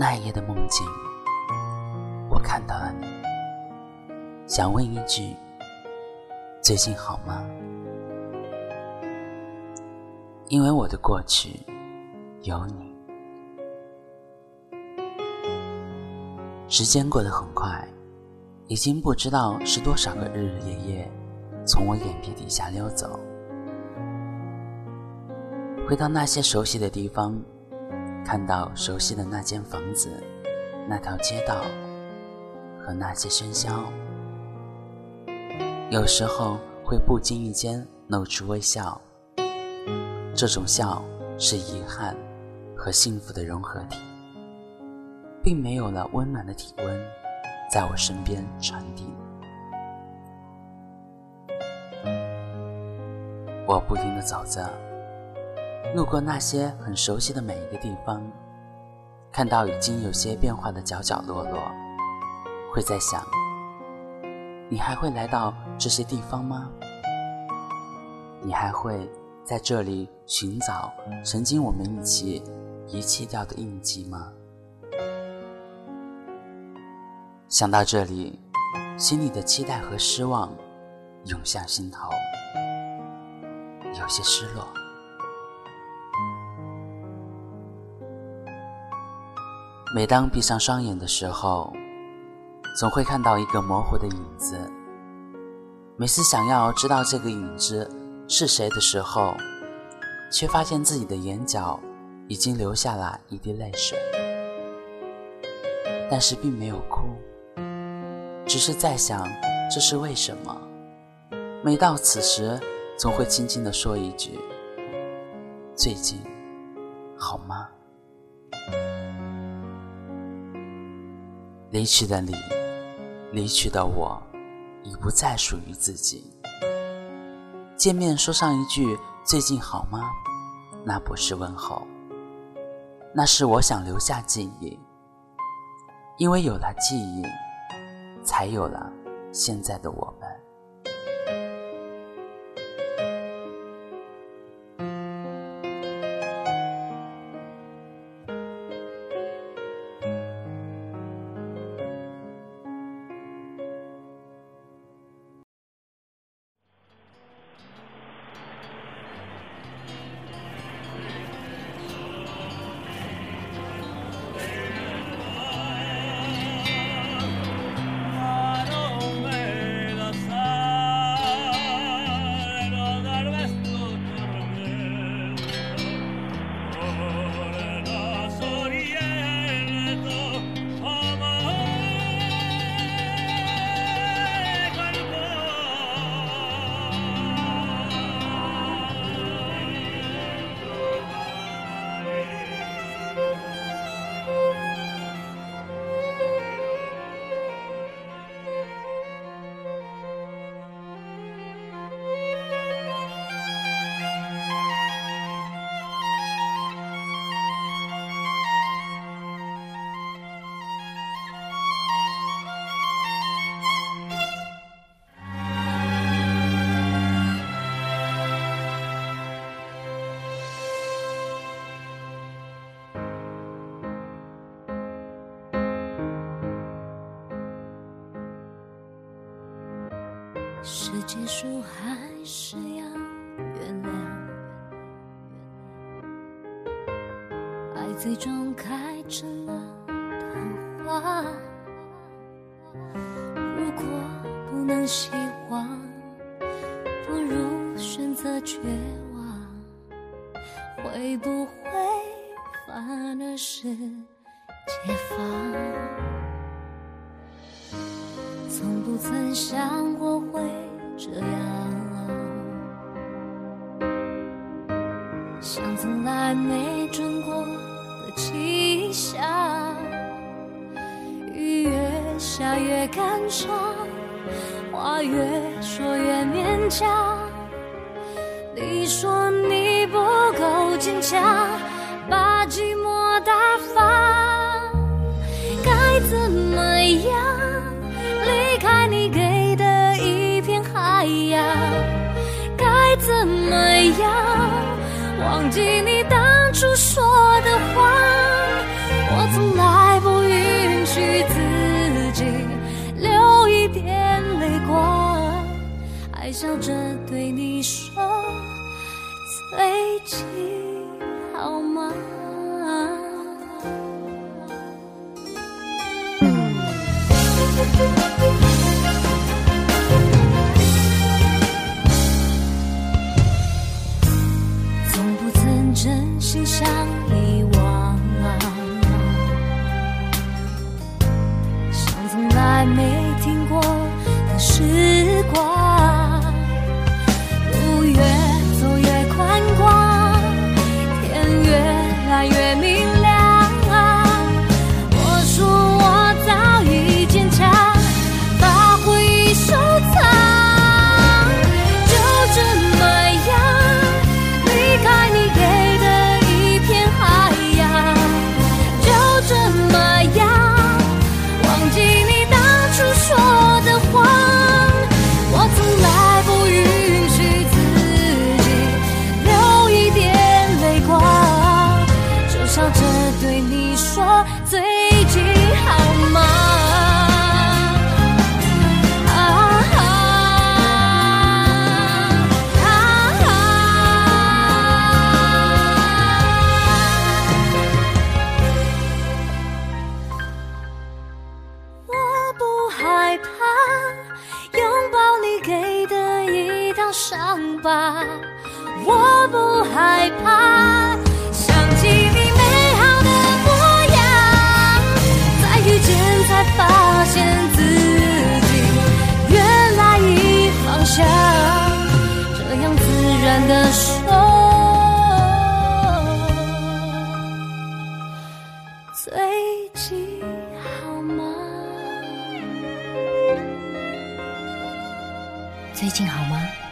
那一夜的梦境，我看到了你，想问一句：最近好吗？因为我的过去有你。时间过得很快，已经不知道是多少个日日夜夜从我眼皮底下溜走。回到那些熟悉的地方，看到熟悉的那间房子、那条街道和那些喧嚣，有时候会不经意间露出微笑。这种笑是遗憾和幸福的融合体，并没有了温暖的体温在我身边传递。我不停地走着。路过那些很熟悉的每一个地方，看到已经有些变化的角角落落，会在想：你还会来到这些地方吗？你还会在这里寻找曾经我们一起遗弃掉的印记吗？想到这里，心里的期待和失望涌向心头，有些失落。每当闭上双眼的时候，总会看到一个模糊的影子。每次想要知道这个影子是谁的时候，却发现自己的眼角已经流下了一滴泪水，但是并没有哭，只是在想这是为什么。每到此时，总会轻轻地说一句：“最近好吗？”离去的你，离去的我，已不再属于自己。见面说上一句“最近好吗”，那不是问候，那是我想留下记忆。因为有了记忆，才有了现在的我。是结束还是要原谅？爱最终开成了昙花。如果不能希望，不如选择绝望。会不会反而是解放？从不曾想过会这样，像从来没准过的气象。雨越下越感伤，话越说越勉强。你说你不够坚强，要忘记你当初说的话，我从来不允许自己流一点泪光，还笑着对你说最近好吗？害怕拥抱你给的一道伤疤我不害怕。最近好吗？